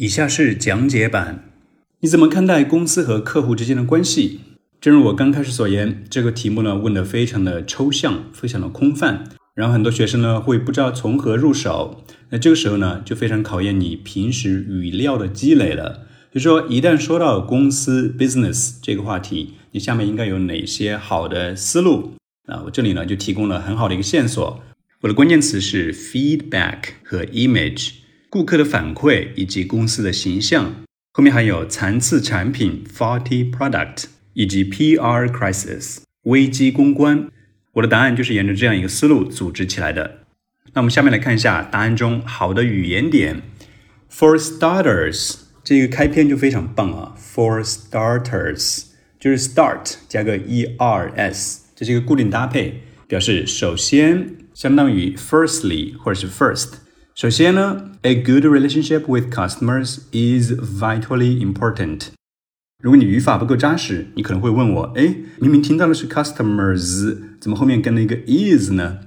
以下是讲解版。你怎么看待公司和客户之间的关系？正如我刚开始所言，这个题目呢问的非常的抽象，非常的空泛，然后很多学生呢会不知道从何入手。那这个时候呢就非常考验你平时语料的积累了。就说一旦说到公司 business 这个话题，你下面应该有哪些好的思路？啊，我这里呢就提供了很好的一个线索。我的关键词是 feedback 和 image。顾客的反馈以及公司的形象，后面还有残次产品 （faulty product） 以及 PR crisis 危机公关。我的答案就是沿着这样一个思路组织起来的。那我们下面来看一下答案中好的语言点。For starters，这个开篇就非常棒啊。For starters 就是 start 加个 ers，这是一个固定搭配，表示首先，相当于 firstly 或者是 first。首先呢，a good relationship with customers is vitally important。如果你语法不够扎实，你可能会问我，哎，明明听到的是 customers，怎么后面跟了一个 is 呢？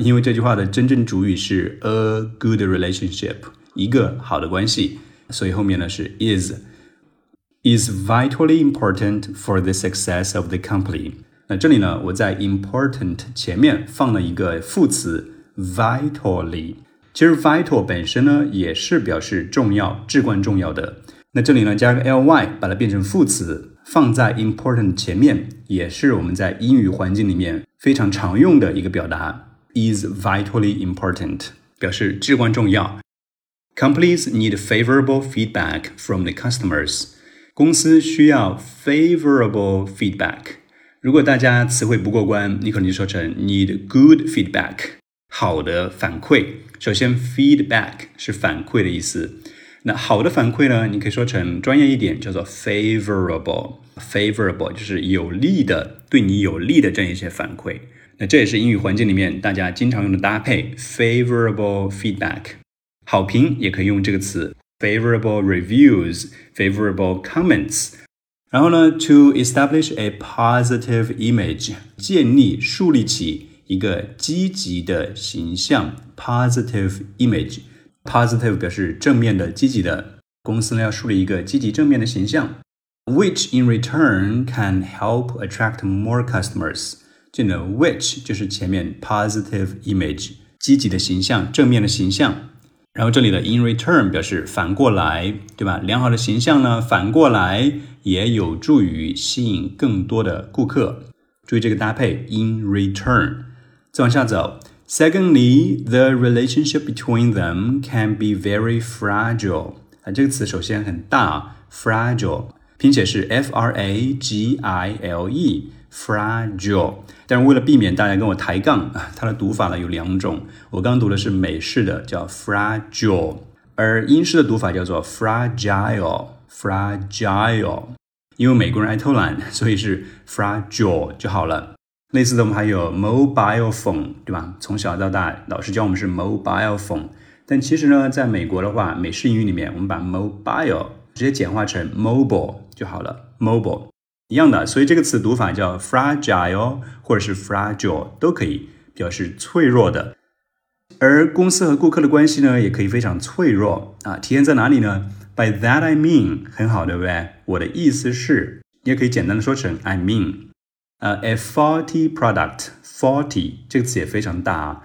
因为这句话的真正主语是 a good relationship，一个好的关系，所以后面呢是 is。is vitally important for the success of the company。那这里呢，我在 important 前面放了一个副词 vitally。 其实 vital 本身呢也是表示重要、至关重要的。那这里呢加个 ly，把它变成副词，放在 important 前面，也是我们在英语环境里面非常常用的一个表达。is vitally important 表示至关重要。Companies need favorable feedback from the customers。公司需要 favorable feedback。如果大家词汇不过关，你可能就说成 need good feedback。好的反馈，首先 feedback 是反馈的意思。那好的反馈呢？你可以说成专业一点，叫做 favorable。favorable 就是有利的，对你有利的这样一些反馈。那这也是英语环境里面大家经常用的搭配，favorable feedback。好评也可以用这个词，favorable reviews，favorable comments。然后呢，to establish a positive image，建立、树立起。一个积极的形象，positive image。positive 表示正面的、积极的。公司呢要树立一个积极正面的形象，which in return can help attract more customers。这里 which 就是前面 positive image，积极的形象、正面的形象。然后这里的 in return 表示反过来，对吧？良好的形象呢，反过来也有助于吸引更多的顾客。注意这个搭配，in return。再往下走。Secondly, the relationship between them can be very fragile。啊，这个词首先很大，fragile，拼写是 f r a g i l e，fragile。但是为了避免大家跟我抬杠，它的读法呢有两种。我刚读的是美式的，叫 fragile，而英式的读法叫做 fragile，fragile。因为美国人爱偷懒，所以是 fragile 就好了。类似的，我们还有 mobile phone，对吧？从小到大，老师教我们是 mobile phone，但其实呢，在美国的话，美式英语里面，我们把 mobile 直接简化成 mobile 就好了，mobile 一样的。所以这个词读法叫 fragile 或者是 fragile 都可以表示脆弱的。而公司和顾客的关系呢，也可以非常脆弱啊。体现在哪里呢？By that I mean，很好，对不对？我的意思是，也可以简单的说成 I mean。呃，a faulty product，faulty 这个词也非常大啊。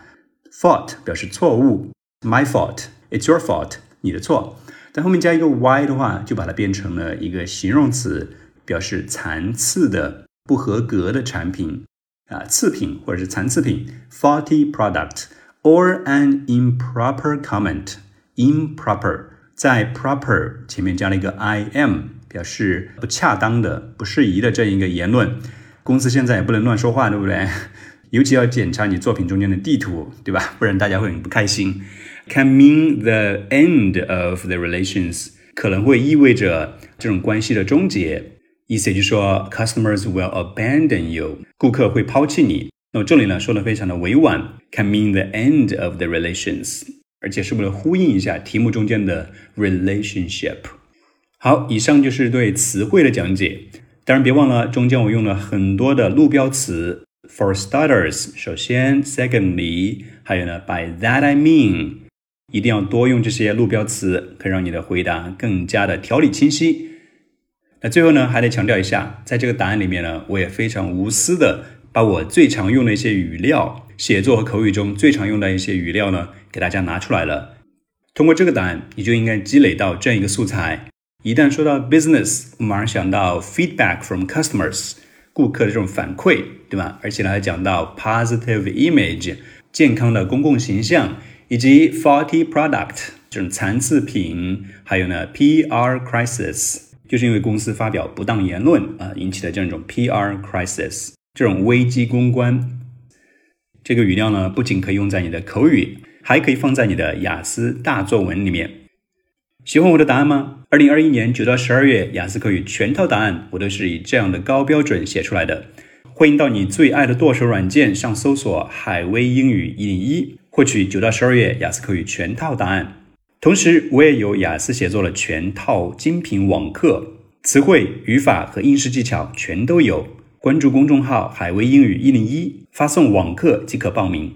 fault 表示错误，my fault，it's your fault，你的错。但后面加一个 y 的话，就把它变成了一个形容词，表示残次的、不合格的产品啊，次品或者是残次品，faulty product or an improper comment，improper 在 proper 前面加了一个 i m，表示不恰当的、不适宜的这样一个言论。公司现在也不能乱说话，对不对？尤其要检查你作品中间的地图，对吧？不然大家会很不开心。Can mean the end of the relations，可能会意味着这种关系的终结。意思就是说，customers will abandon you，顾客会抛弃你。那么这里呢说的非常的委婉，can mean the end of the relations，而且是为了呼应一下题目中间的 relationship。好，以上就是对词汇的讲解。当然，别忘了中间我用了很多的路标词。For starters，首先，secondly，还有呢，by that I mean。一定要多用这些路标词，可以让你的回答更加的条理清晰。那最后呢，还得强调一下，在这个答案里面呢，我也非常无私的把我最常用的一些语料，写作和口语中最常用的一些语料呢，给大家拿出来了。通过这个答案，你就应该积累到这样一个素材。一旦说到 business，我马上想到 feedback from customers，顾客的这种反馈，对吧？而且呢，还讲到 positive image，健康的公共形象，以及 faulty product，这种残次品，还有呢，PR crisis。就是因为公司发表不当言论啊引起的这样一种 PR crisis，这种危机公关，这个语料呢不仅可以用在你的口语，还可以放在你的雅思大作文里面。喜欢我的答案吗？二零二一年九到十二月雅思口语全套答案，我都是以这样的高标准写出来的。欢迎到你最爱的剁手软件上搜索“海威英语一零一”，获取九到十二月雅思口语全套答案。同时，我也有雅思写作的全套精品网课，词汇、语法和应试技巧全都有。关注公众号“海威英语一零一”，发送“网课”即可报名。